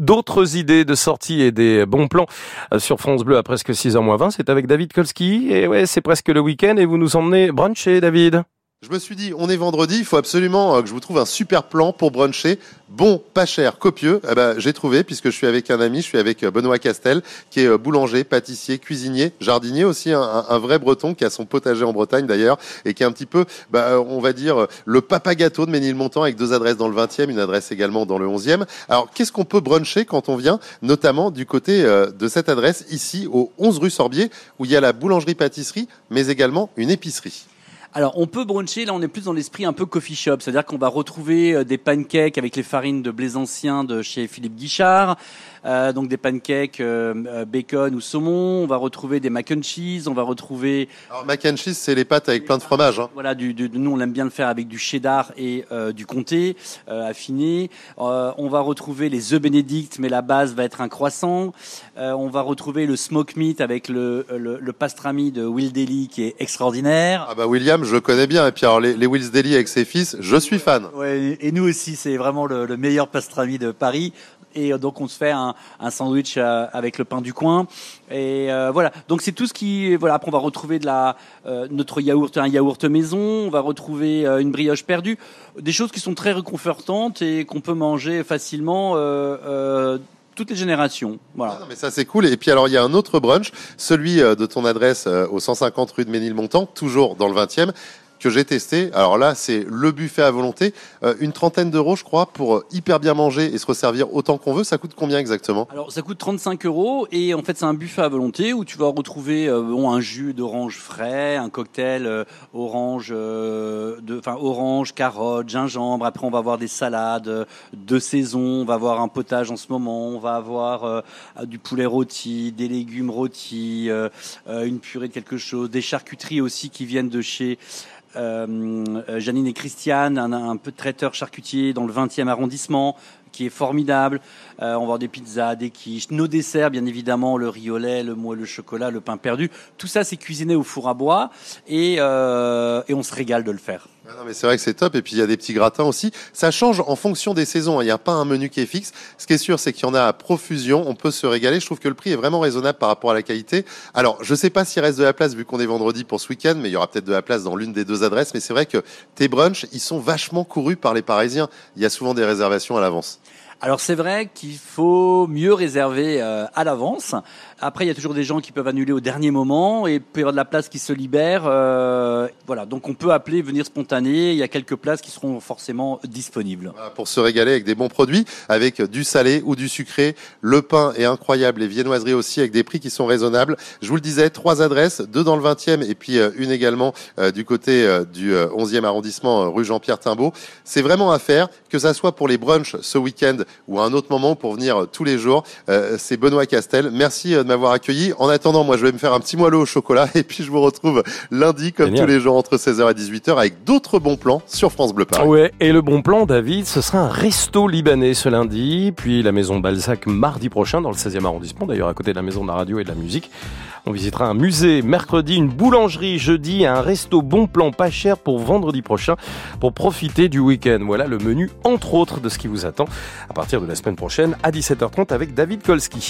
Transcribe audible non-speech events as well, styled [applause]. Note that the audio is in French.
d'autres idées de sortie et des bons plans euh, sur France Bleu à presque 6h20. C'est avec David Kolski. Et ouais, c'est presque le week-end et vous nous emmenez bruncher, David. Je me suis dit, on est vendredi, il faut absolument euh, que je vous trouve un super plan pour bruncher. Bon, pas cher, copieux. Eh ben, j'ai trouvé puisque je suis avec un ami, je suis avec euh, Benoît Castel, qui est euh, boulanger, pâtissier, cuisinier, jardinier aussi, un, vrai breton qui a son potager en Bretagne d'ailleurs et qui est un petit peu, bah, on va dire, le papa gâteau de Ménilmontant avec deux adresses dans le 20e, une adresse également dans le 11e. Alors, qu'est-ce qu'on peut bruncher quand on vient, notamment du côté de cette adresse ici au 11 rue Sorbier, où il y a la boulangerie-pâtisserie, mais également une épicerie? Alors, on peut bruncher, là, on est plus dans l'esprit un peu coffee shop, c'est-à-dire qu'on va retrouver euh, des pancakes avec les farines de blé ancien de chez Philippe Guichard, euh, donc des pancakes euh, euh, bacon ou saumon. On va retrouver des mac and cheese. On va retrouver. Alors mac and cheese, c'est les pâtes avec plein de fromage. Hein. Voilà, du, du, nous on aime bien le faire avec du cheddar et du comté affiné. on va retrouver les œufs Bénédicts, mais la base va être un croissant. on va retrouver le smoke meat avec le, le, le pastrami de Will Daly qui est extraordinaire. Ah bah William, je le connais bien. Et puis alors les, les Wills Daly avec ses fils, je suis fan. Ouais, et nous aussi, c'est vraiment le, le meilleur pastrami de Paris et euh, donc on se fait un, sandwich euh, avec le pain du coin et euh, voilà donc c'est tout ce qui voilà après on va retrouver de la notre yaourt un yaourt maison on va retrouver une brioche perdue des choses qui sont très réconfortantes et qu'on peut manger facilement toutes les générations. Voilà. Ah mais ça c'est cool. Et puis alors il y a un autre brunch, celui de ton adresse au 150 rue de Ménilmontant, toujours dans le 20e que j'ai testé. Alors là, c'est le buffet à volonté. Euh, une trentaine d'euros, je crois, pour euh, hyper bien manger et se resservir autant qu'on veut. Ça coûte combien exactement? Alors, ça coûte 35 euros et en fait, c'est un buffet à volonté où tu vas retrouver euh, bon, un jus d'orange frais, un cocktail orange, enfin orange, carotte, gingembre. Après, on va avoir des salades de saison. On va avoir un potage en ce moment. On va avoir du poulet rôti, des légumes rôtis, une purée de quelque chose, des charcuteries aussi qui viennent de chez Janine et Christiane, un, peu traiteur charcutier dans le 20e arrondissement, qui est formidable. Euh, on avoir des pizzas, des quiches, nos desserts, bien évidemment, le riz au lait, le moelle, le chocolat, le pain perdu. Tout ça, c'est cuisiné au four à bois et, euh, on se régale de le faire. Ah non, mais c'est vrai que c'est top. Et puis il y a des petits gratins aussi. Ça change en fonction des saisons. Il n'y a pas un menu qui est fixe. Ce qui est sûr, c'est qu'il y en a à profusion. On peut se régaler. Je trouve que le prix est vraiment raisonnable par rapport à la qualité. Alors, je sais pas s'il reste de la place vu qu'on est vendredi pour ce week-end, mais il y aura peut-être de la place dans l'une des deux adresses. Mais c'est vrai que tes brunchs, ils sont vachement courus par les Parisiens. Il y a souvent des réservations à l'avance. Alors c'est vrai qu'il faut mieux réserver euh, à l'avance. Après, il y a toujours des gens qui peuvent annuler au dernier moment et il peut y avoir de la place qui se libère. Euh, voilà, donc on peut appeler, venir spontané. Il y a quelques places qui seront forcément disponibles. pour se régaler avec des bons produits, avec du salé ou du sucré. Le pain est incroyable, les viennoiseries aussi avec des prix qui sont raisonnables. Je vous le disais, trois adresses, deux dans le 20e et puis euh, une également du côté du 11e arrondissement, rue Jean-Pierre Timbaud. C'est vraiment à faire, que ça soit pour les brunchs ce week-end ou à un autre moment pour venir tous les jours. Euh, c'est Benoît Castel. Merci euh, de m'avoir accueilli. En attendant, moi, je vais me faire un petit moelleux au chocolat [laughs] et puis je vous retrouve lundi, comme tous les jours, entre 16h et 18h avec d'autres bons plans sur France Bleu Paris. Ouais, et le bon plan, David, ce sera un resto libanais ce lundi, puis la maison Balzac mardi prochain dans le 16e arrondissement, d'ailleurs à côté de la maison de la radio et de la musique. On visitera un musée mercredi, une boulangerie jeudi, un resto bon plan pas cher pour vendredi prochain pour profiter du week-end. Voilà le menu entre autres de ce qui vous attend à partir de la semaine prochaine à 17h30 avec David Kolski.